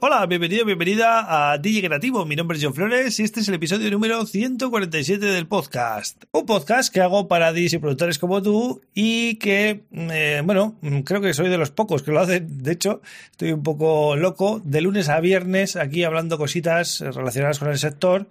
Hola, bienvenido, bienvenida a DJ Creativo. Mi nombre es John Flores y este es el episodio número 147 del podcast. Un podcast que hago para DJs y productores como tú y que, eh, bueno, creo que soy de los pocos que lo hacen. De hecho, estoy un poco loco de lunes a viernes aquí hablando cositas relacionadas con el sector.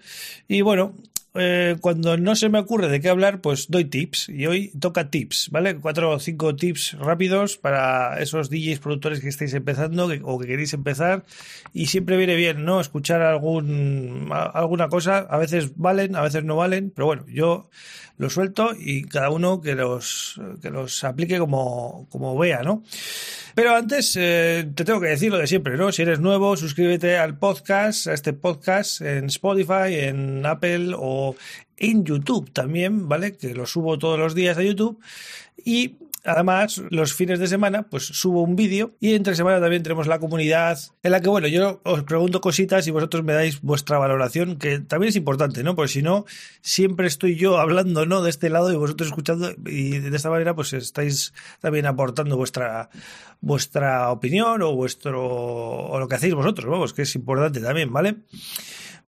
Y bueno, eh, cuando no se me ocurre de qué hablar, pues doy tips. Y hoy toca tips, ¿vale? Cuatro o cinco tips rápidos para esos DJs productores que estáis empezando o que queréis empezar. Y siempre viene bien, ¿no? Escuchar algún, alguna cosa. A veces valen, a veces no valen. Pero bueno, yo lo suelto y cada uno que los, que los aplique como, como vea, ¿no? Pero antes eh, te tengo que decir lo de siempre, ¿no? Si eres nuevo, suscríbete al podcast, a este podcast en Spotify, en Apple o en YouTube también, ¿vale? Que lo subo todos los días a YouTube. Y Además, los fines de semana, pues subo un vídeo y entre semana también tenemos la comunidad en la que, bueno, yo os pregunto cositas y vosotros me dais vuestra valoración, que también es importante, ¿no? Porque si no, siempre estoy yo hablando, ¿no? De este lado y vosotros escuchando y de esta manera, pues estáis también aportando vuestra, vuestra opinión o vuestro, o lo que hacéis vosotros, vamos, que es importante también, ¿vale?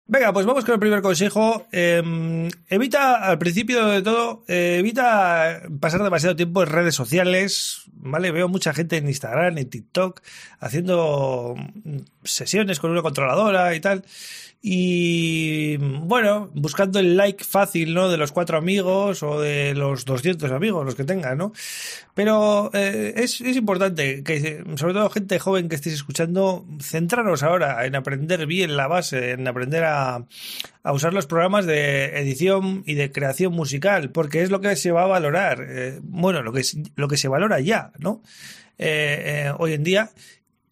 Venga, pues vamos con el primer consejo. Em, evita, al principio de todo, eh, evita pasar demasiado tiempo en redes sociales, ¿vale? Veo mucha gente en Instagram, en TikTok, haciendo sesiones con una controladora y tal. Y bueno, buscando el like fácil, ¿no? De los cuatro amigos o de los 200 amigos, los que tengan, ¿no? Pero eh, es, es, importante que, sobre todo gente joven que estéis escuchando, centraros ahora en aprender bien la base, en aprender a, a usar los programas de edición y de creación musical, porque es lo que se va a valorar. Eh, bueno, lo que, lo que se valora ya, ¿no? Eh, hoy en día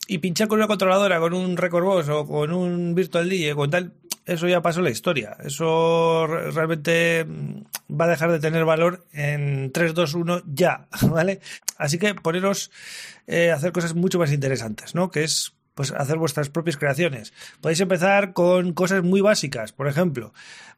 y pinchar con una controladora, con un Record Boss o con un Virtual DJ, con tal, eso ya pasó la historia. Eso realmente mm, va a dejar de tener valor en 3, 2, 1 ya, ¿vale? Así que poneros eh, a hacer cosas mucho más interesantes, ¿no? Que es pues hacer vuestras propias creaciones. Podéis empezar con cosas muy básicas, por ejemplo,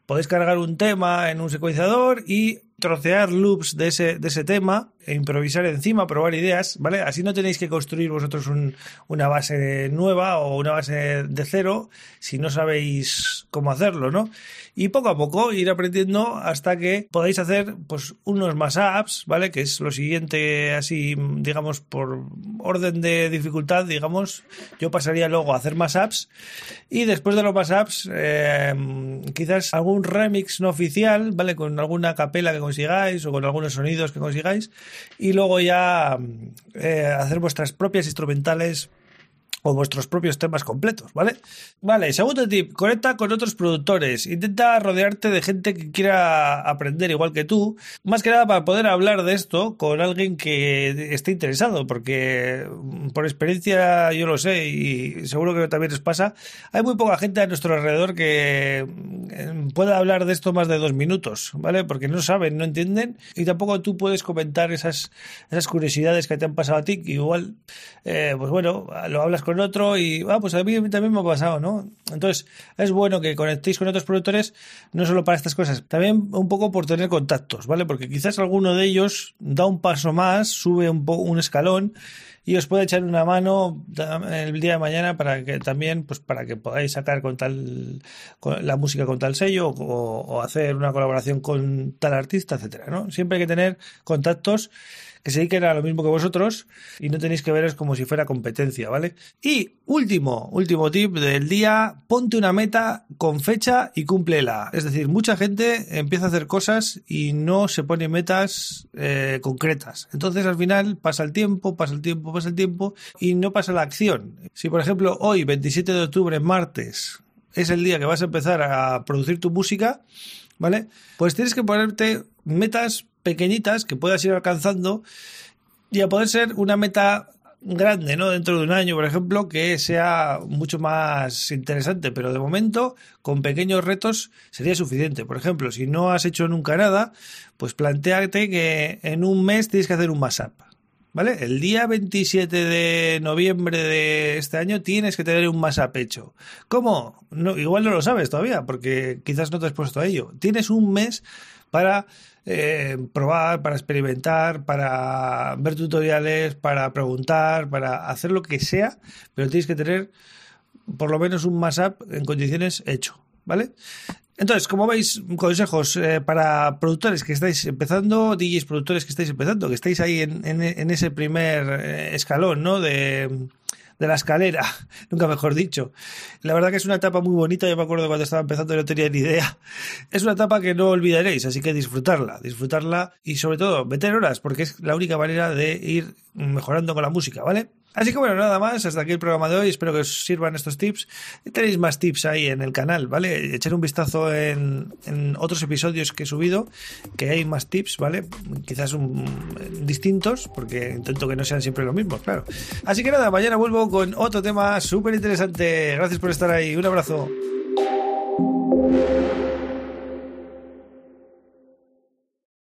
podéis cargar un tema en un secuenciador y trocear loops de ese, de ese tema improvisar encima, probar ideas, ¿vale? Así no tenéis que construir vosotros un, una base nueva o una base de cero si no sabéis cómo hacerlo, ¿no? Y poco a poco ir aprendiendo hasta que podáis hacer pues unos más apps, ¿vale? Que es lo siguiente así, digamos, por orden de dificultad, digamos, yo pasaría luego a hacer más apps y después de los más apps, eh, quizás algún remix no oficial, ¿vale? Con alguna capela que consigáis o con algunos sonidos que consigáis y luego ya eh, hacer vuestras propias instrumentales o vuestros propios temas completos, ¿vale? Vale, segundo tip, conecta con otros productores, intenta rodearte de gente que quiera aprender igual que tú, más que nada para poder hablar de esto con alguien que esté interesado, porque mm, por experiencia yo lo sé y seguro que también os pasa, hay muy poca gente a nuestro alrededor que mm, pueda hablar de esto más de dos minutos, ¿vale? Porque no saben, no entienden y tampoco tú puedes comentar esas, curiosidades que te han pasado a ti, igual, eh, pues bueno, lo hablas con otro y, ah, pues a mí también me ha pasado, ¿no? Entonces, es bueno que conectéis con otros productores, no solo para estas cosas, también un poco por tener contactos, ¿vale? Porque quizás alguno de ellos da un paso más, sube un, un escalón y os puede echar una mano el día de mañana para que también, pues para que podáis sacar con tal, con la música con tal sello o, hacer una colaboración con tal artista, etcétera, ¿no? Siempre hay que tener contactos que se dediquen a lo mismo que vosotros y no tenéis que veros como si fuera competencia, ¿vale? Y último, último tip del día, ponte una meta con fecha y cúmplela. Es decir, mucha gente empieza a hacer cosas y no se pone metas eh, concretas. Entonces al final pasa el tiempo, pasa el tiempo, pasa el tiempo y no pasa la acción. Si por ejemplo hoy, 27 de octubre, martes, es el día que vas a empezar a producir tu música, ¿vale? Pues tienes que ponerte metas pequeñitas que puedas ir alcanzando y a poder ser una meta grande, ¿no? Dentro de un año, por ejemplo, que sea mucho más interesante, pero de momento, con pequeños retos sería suficiente. Por ejemplo, si no has hecho nunca nada, pues planteate que en un mes tienes que hacer un mashup. ¿Vale? El día 27 de noviembre de este año tienes que tener un más a pecho. ¿Cómo? No, igual no lo sabes todavía, porque quizás no te has puesto a ello. Tienes un mes para eh, probar, para experimentar, para ver tutoriales, para preguntar, para hacer lo que sea, pero tienes que tener por lo menos un más en condiciones hecho, ¿vale? Entonces, como veis, consejos eh, para productores que estáis empezando, DJs productores que estáis empezando, que estáis ahí en, en, ese primer eh, escalón, ¿no? De, de la escalera, nunca mejor dicho. La verdad que es una etapa muy bonita, yo me acuerdo cuando estaba empezando no tenía ni idea. Es una etapa que no olvidaréis, así que disfrutarla, disfrutarla y sobre todo meter horas, porque es la única manera de ir mejorando con la música, ¿vale? Así que bueno, nada más, hasta aquí el programa de hoy. Espero que os sirvan estos tips. Tenéis más tips ahí en el canal, ¿vale? Echar un vistazo en, otros episodios que he subido, que hay más tips, ¿vale? Quizás distintos, porque intento que no sean siempre los mismos, claro. Así que nada, mañana vuelvo con otro tema súper interesante. Gracias por estar ahí. Un abrazo.